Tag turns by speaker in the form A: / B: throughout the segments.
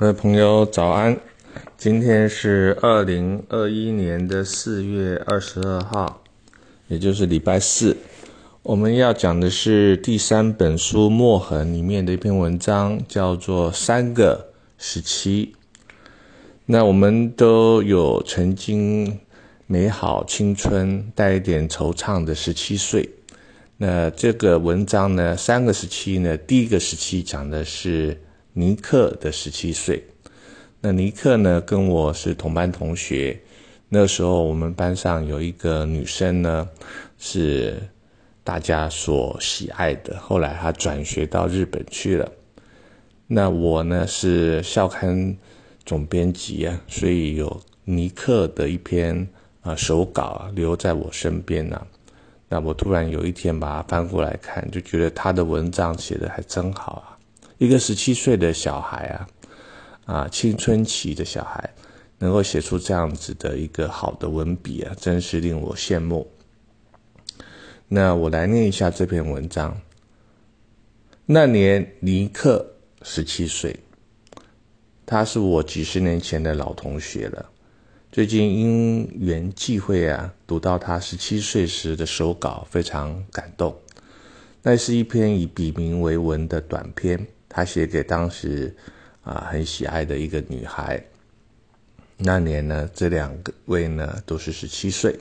A: 各位朋友，早安！今天是二零二一年的四月二十二号，也就是礼拜四。我们要讲的是第三本书《墨痕》里面的一篇文章，叫做《三个时期》。那我们都有曾经美好青春、带一点惆怅的十七岁。那这个文章呢，三个时期呢，第一个时期讲的是。尼克的十七岁，那尼克呢？跟我是同班同学。那时候我们班上有一个女生呢，是大家所喜爱的。后来她转学到日本去了。那我呢是校刊总编辑啊，所以有尼克的一篇啊手稿留在我身边呢。那我突然有一天把它翻过来看，就觉得他的文章写的还真好啊。一个十七岁的小孩啊，啊，青春期的小孩，能够写出这样子的一个好的文笔啊，真是令我羡慕。那我来念一下这篇文章。那年尼克十七岁，他是我几十年前的老同学了。最近因缘际会啊，读到他十七岁时的手稿，非常感动。那是一篇以笔名为文的短篇。他写给当时啊很喜爱的一个女孩。那年呢，这两位呢都是十七岁。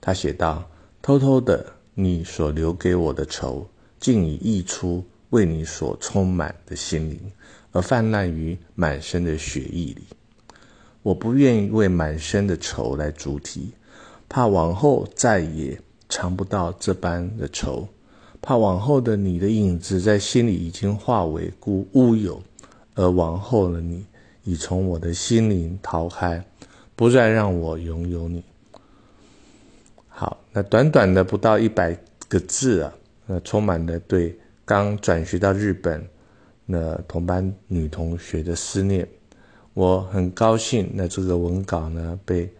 A: 他写道：“偷偷的，你所留给我的愁，竟已溢出为你所充满的心灵，而泛滥于满身的血液里。我不愿意为满身的愁来主题，怕往后再也尝不到这般的愁。”怕往后的你的影子在心里已经化为孤乌有，而往后的你已从我的心灵逃开，不再让我拥有你。好，那短短的不到一百个字啊，那充满了对刚转学到日本那同班女同学的思念。我很高兴，那这个文稿呢被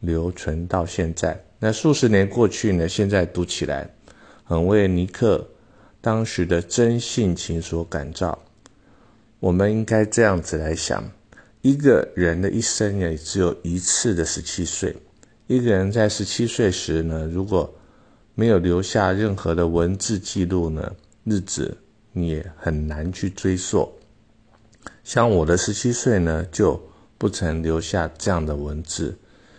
A: 留存到现在。那数十年过去呢，现在读起来。很为尼克当时的真性情所感召。我们应该这样子来想：一个人的一生也只有一次的十七岁。一个人在十七岁时呢，如果没有留下任何的文字记录呢，日子你也很难去追溯。像我的十七岁呢，就不曾留下这样的文字。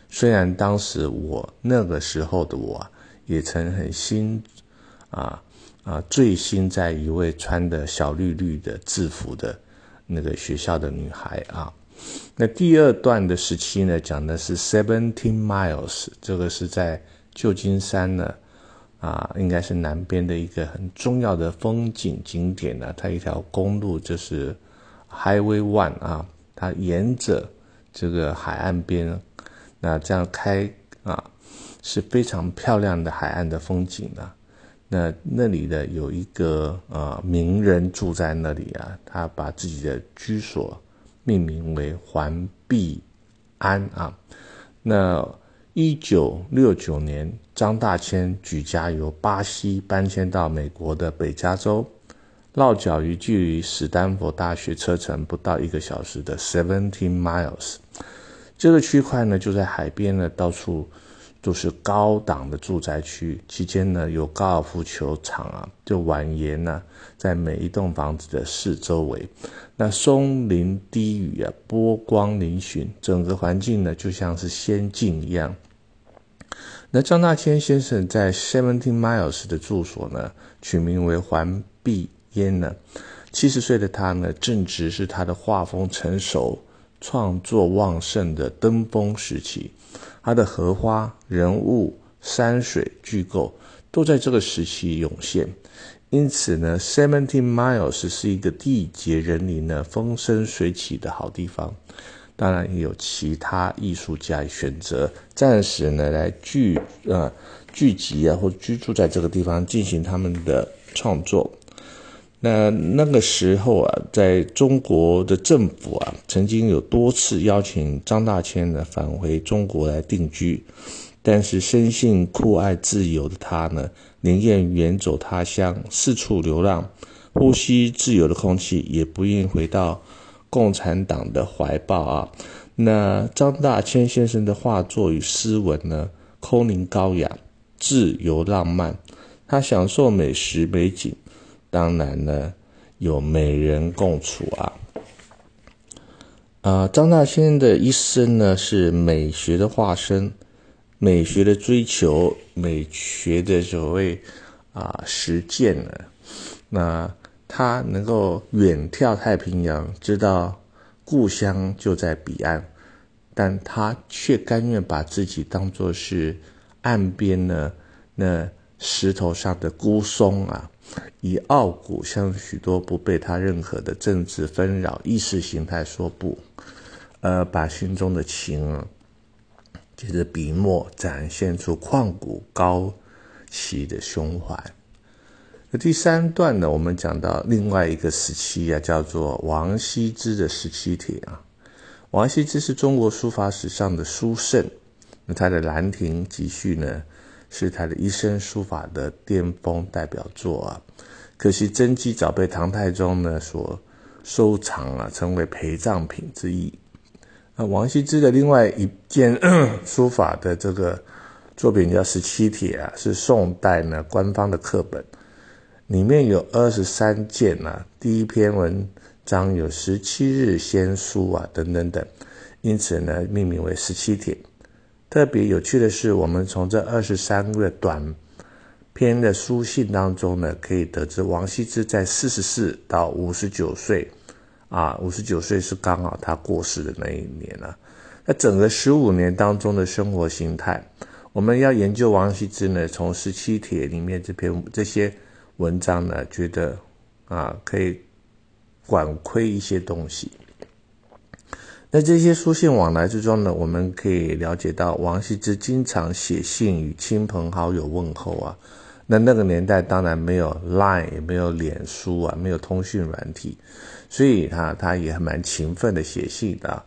A: 虽然当时我那个时候的我，也曾很心。啊啊！醉心在一位穿的小绿绿的制服的那个学校的女孩啊。那第二段的时期呢，讲的是 Seventeen Miles，这个是在旧金山呢啊，应该是南边的一个很重要的风景景点呢。它一条公路就是 Highway One 啊，它沿着这个海岸边，那这样开啊，是非常漂亮的海岸的风景呢。那那里的有一个呃名人住在那里啊，他把自己的居所命名为环碧安啊。那一九六九年，张大千举家由巴西搬迁到美国的北加州，落脚于距离史丹佛大学车程不到一个小时的 Seventeen Miles。这个区块呢，就在海边呢，到处。都是高档的住宅区，期间呢有高尔夫球场啊，就蜿蜒呢在每一栋房子的四周围，那松林低语啊，波光粼粼，整个环境呢就像是仙境一样。那张大千先生在 Seventeen Miles 的住所呢，取名为环碧烟呢，七十岁的他呢，正值是他的画风成熟、创作旺盛的登峰时期。他的荷花、人物、山水、巨构都在这个时期涌现，因此呢，Seventeen Miles 是一个地结人林呢、风生水起的好地方。当然，也有其他艺术家选择暂时呢来聚呃聚集啊，或居住在这个地方进行他们的创作。那那个时候啊，在中国的政府啊，曾经有多次邀请张大千呢返回中国来定居，但是生性酷爱自由的他呢，宁愿远走他乡，四处流浪，呼吸自由的空气，也不愿回到共产党的怀抱啊。那张大千先生的画作与诗文呢，空灵高雅，自由浪漫。他享受美食美景，当然呢，有美人共处啊。啊，张大千的一生呢，是美学的化身，美学的追求，美学的所谓啊实践呢。那他能够远眺太平洋，知道故乡就在彼岸，但他却甘愿把自己当作是岸边呢那石头上的孤松啊。以傲骨向许多不被他认可的政治纷扰、意识形态说不，呃把心中的情，借着笔墨展现出旷古高奇的胸怀。那第三段呢，我们讲到另外一个时期啊，叫做王羲之的十七帖啊。王羲之是中国书法史上的书圣，那他的《兰亭集序》呢？是他的一生书法的巅峰代表作啊，可惜真迹早被唐太宗呢所收藏啊，成为陪葬品之一。那王羲之的另外一件 书法的这个作品叫《十七帖》啊，是宋代呢官方的课本，里面有二十三件啊，第一篇文章有十七日先书啊等等等，因此呢命名为《十七帖》。特别有趣的是，我们从这二十三个短篇的书信当中呢，可以得知王羲之在四十四到五十九岁，啊，五十九岁是刚好他过世的那一年了。那整个十五年当中的生活形态，我们要研究王羲之呢，从十七帖里面这篇这些文章呢，觉得啊，可以管窥一些东西。那这些书信往来之中呢，我们可以了解到王羲之经常写信与亲朋好友问候啊。那那个年代当然没有 Line，也没有脸书啊，没有通讯软体，所以他他也蛮勤奋的写信的。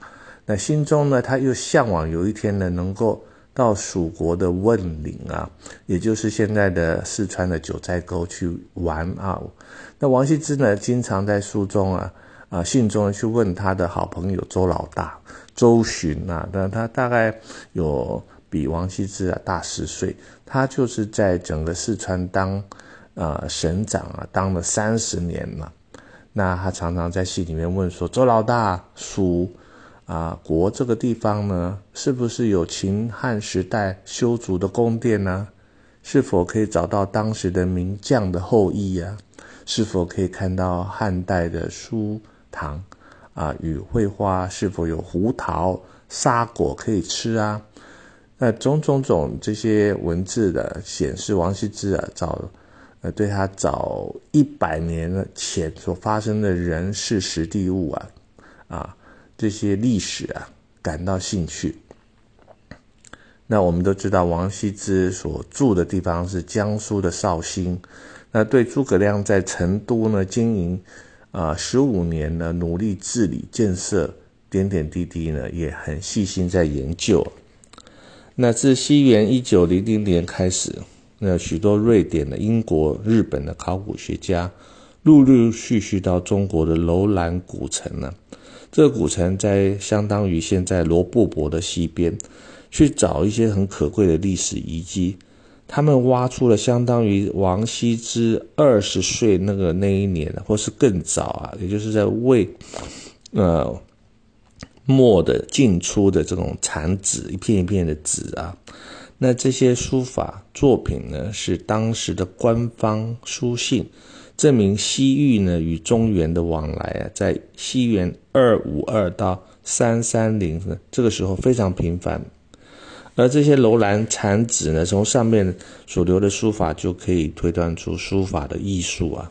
A: 那心中呢，他又向往有一天呢，能够到蜀国的问岭啊，也就是现在的四川的九寨沟去玩啊。那王羲之呢，经常在书中啊。啊，信中去问他的好朋友周老大周洵啊，那他大概有比王羲之啊大十岁，他就是在整个四川当呃省长啊，当了三十年了。那他常常在信里面问说：“周老大，蜀啊国这个地方呢，是不是有秦汉时代修筑的宫殿呢？是否可以找到当时的名将的后裔呀？是否可以看到汉代的书？”糖啊，与桂花是否有胡桃、沙果可以吃啊？那种种种这些文字的显示，王羲之啊，早呃对他早一百年前所发生的人事、时地、物啊啊这些历史啊感到兴趣。那我们都知道，王羲之所住的地方是江苏的绍兴。那对诸葛亮在成都呢经营。啊，十五年呢，努力治理建设，点点滴滴呢，也很细心在研究。那自西元一九零零年开始，那许多瑞典的、英国、日本的考古学家，陆陆续续到中国的楼兰古城呢。这个古城在相当于现在罗布泊的西边，去找一些很可贵的历史遗迹。他们挖出了相当于王羲之二十岁那个那一年，或是更早啊，也就是在魏，呃末的进出的这种残纸，一片一片的纸啊。那这些书法作品呢，是当时的官方书信，证明西域呢与中原的往来啊，在西元二五二到三三零这个时候非常频繁。而这些楼兰残纸呢，从上面所留的书法就可以推断出书法的艺术啊，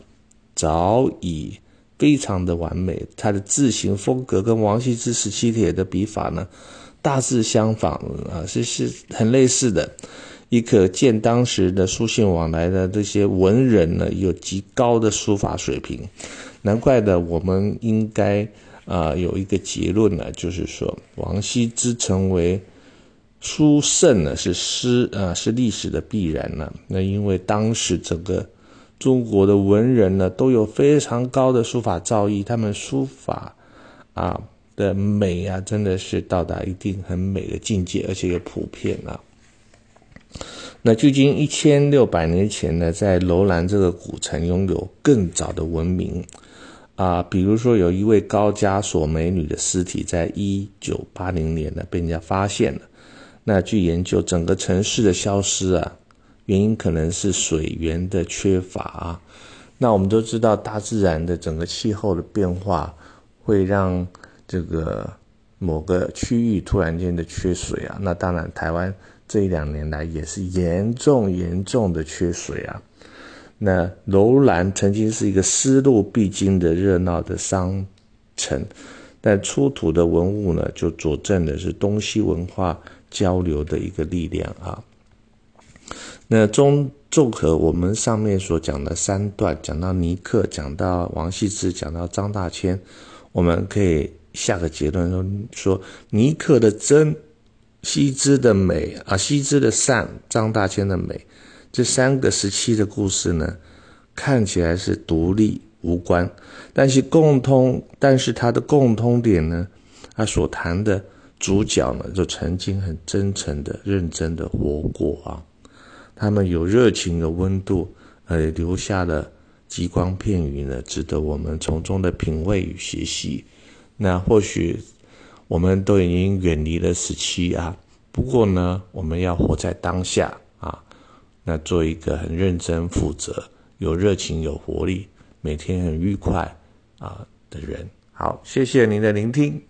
A: 早已非常的完美。它的字形风格跟王羲之十七帖的笔法呢，大致相仿啊，是是很类似的。亦可见当时的书信往来的这些文人呢，有极高的书法水平。难怪的，我们应该啊有一个结论呢，就是说王羲之成为。书圣呢是诗啊是历史的必然呢。那因为当时整个中国的文人呢都有非常高的书法造诣，他们书法啊的美啊，真的是到达一定很美的境界，而且也普遍啊。那距今一千六百年前呢，在楼兰这个古城拥有更早的文明啊，比如说有一位高加索美女的尸体，在一九八零年呢被人家发现了。那据研究，整个城市的消失啊，原因可能是水源的缺乏啊。那我们都知道，大自然的整个气候的变化会让这个某个区域突然间的缺水啊。那当然，台湾。这一两年来也是严重严重的缺水啊。那楼兰曾经是一个丝路必经的热闹的商城，但出土的文物呢，就佐证的是东西文化交流的一个力量啊。那中综合我们上面所讲的三段，讲到尼克，讲到王羲之，讲到张大千，我们可以下个结论说，说尼克的真。羲之的美啊，羲之的善，张大千的美，这三个时期的故事呢，看起来是独立无关，但是共通，但是它的共通点呢，他所谈的主角呢，就曾经很真诚的、认真的活过啊，他们有热情的温度，呃，留下的极光片语呢，值得我们从中的品味与学习。那或许。我们都已经远离了时期啊，不过呢，我们要活在当下啊，那做一个很认真、负责、有热情、有活力、每天很愉快啊的人。好，谢谢您的聆听。